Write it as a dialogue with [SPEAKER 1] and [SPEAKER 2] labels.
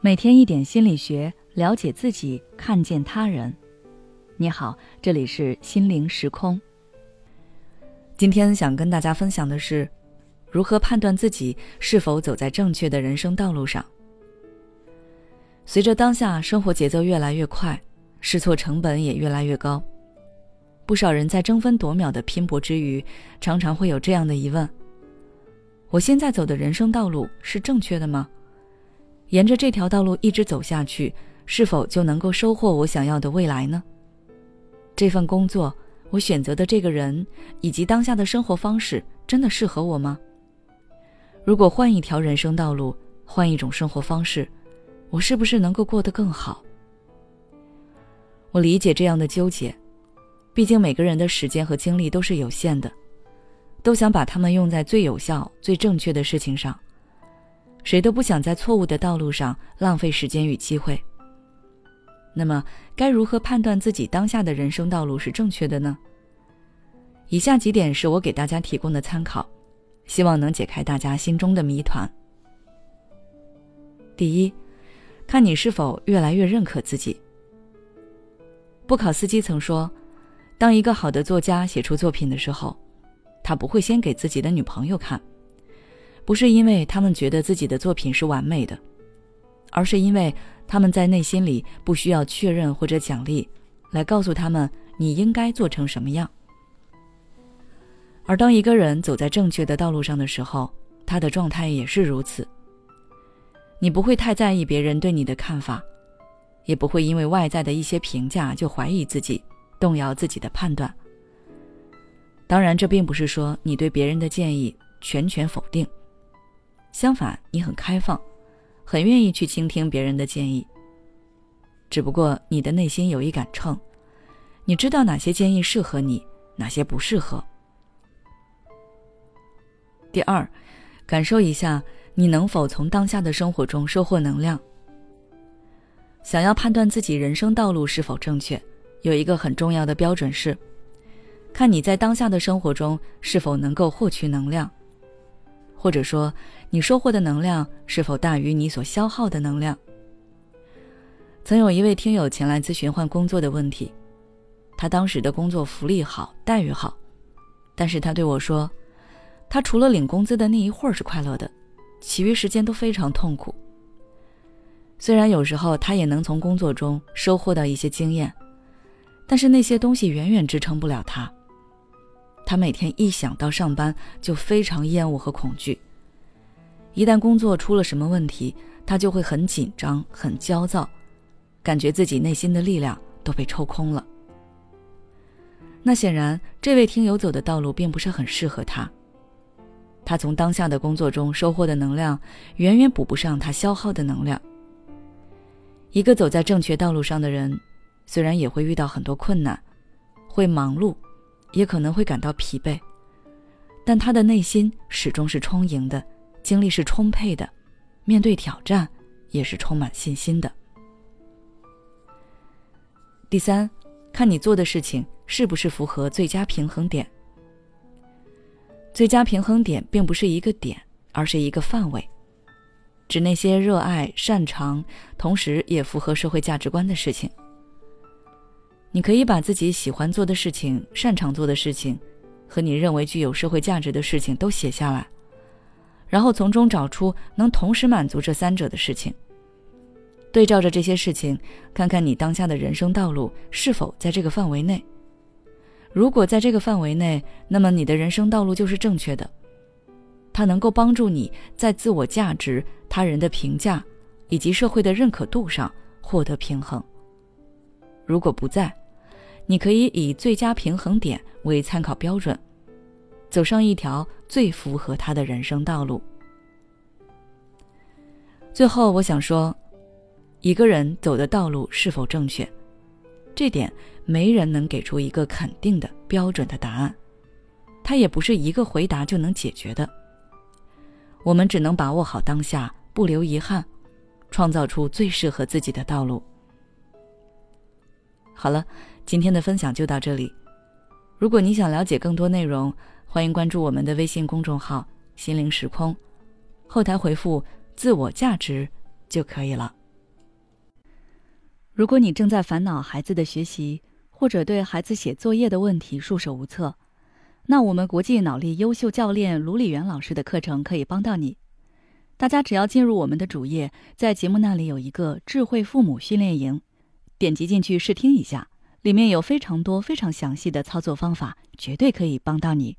[SPEAKER 1] 每天一点心理学，了解自己，看见他人。你好，这里是心灵时空。今天想跟大家分享的是，如何判断自己是否走在正确的人生道路上。随着当下生活节奏越来越快，试错成本也越来越高，不少人在争分夺秒的拼搏之余，常常会有这样的疑问：我现在走的人生道路是正确的吗？沿着这条道路一直走下去，是否就能够收获我想要的未来呢？这份工作，我选择的这个人，以及当下的生活方式，真的适合我吗？如果换一条人生道路，换一种生活方式，我是不是能够过得更好？我理解这样的纠结，毕竟每个人的时间和精力都是有限的，都想把它们用在最有效、最正确的事情上。谁都不想在错误的道路上浪费时间与机会。那么，该如何判断自己当下的人生道路是正确的呢？以下几点是我给大家提供的参考，希望能解开大家心中的谜团。第一，看你是否越来越认可自己。布考斯基曾说：“当一个好的作家写出作品的时候，他不会先给自己的女朋友看。”不是因为他们觉得自己的作品是完美的，而是因为他们在内心里不需要确认或者奖励，来告诉他们你应该做成什么样。而当一个人走在正确的道路上的时候，他的状态也是如此。你不会太在意别人对你的看法，也不会因为外在的一些评价就怀疑自己，动摇自己的判断。当然，这并不是说你对别人的建议全权否定。相反，你很开放，很愿意去倾听别人的建议。只不过你的内心有一杆秤，你知道哪些建议适合你，哪些不适合。第二，感受一下你能否从当下的生活中收获能量。想要判断自己人生道路是否正确，有一个很重要的标准是，看你在当下的生活中是否能够获取能量。或者说，你收获的能量是否大于你所消耗的能量？曾有一位听友前来咨询换工作的问题，他当时的工作福利好，待遇好，但是他对我说，他除了领工资的那一会儿是快乐的，其余时间都非常痛苦。虽然有时候他也能从工作中收获到一些经验，但是那些东西远远支撑不了他。他每天一想到上班就非常厌恶和恐惧。一旦工作出了什么问题，他就会很紧张、很焦躁，感觉自己内心的力量都被抽空了。那显然，这位听友走的道路并不是很适合他。他从当下的工作中收获的能量，远远补不上他消耗的能量。一个走在正确道路上的人，虽然也会遇到很多困难，会忙碌。也可能会感到疲惫，但他的内心始终是充盈的，精力是充沛的，面对挑战也是充满信心的。第三，看你做的事情是不是符合最佳平衡点。最佳平衡点并不是一个点，而是一个范围，指那些热爱、擅长，同时也符合社会价值观的事情。你可以把自己喜欢做的事情、擅长做的事情，和你认为具有社会价值的事情都写下来，然后从中找出能同时满足这三者的事情。对照着这些事情，看看你当下的人生道路是否在这个范围内。如果在这个范围内，那么你的人生道路就是正确的，它能够帮助你在自我价值、他人的评价以及社会的认可度上获得平衡。如果不在，你可以以最佳平衡点为参考标准，走上一条最符合他的人生道路。最后，我想说，一个人走的道路是否正确，这点没人能给出一个肯定的标准的答案，它也不是一个回答就能解决的。我们只能把握好当下，不留遗憾，创造出最适合自己的道路。好了。今天的分享就到这里。如果你想了解更多内容，欢迎关注我们的微信公众号“心灵时空”，后台回复“自我价值”就可以了。如果你正在烦恼孩子的学习，或者对孩子写作业的问题束手无策，那我们国际脑力优秀教练卢礼元老师的课程可以帮到你。大家只要进入我们的主页，在节目那里有一个智慧父母训练营，点击进去试听一下，里面有非常多非常详细的操作方法，绝对可以帮到你。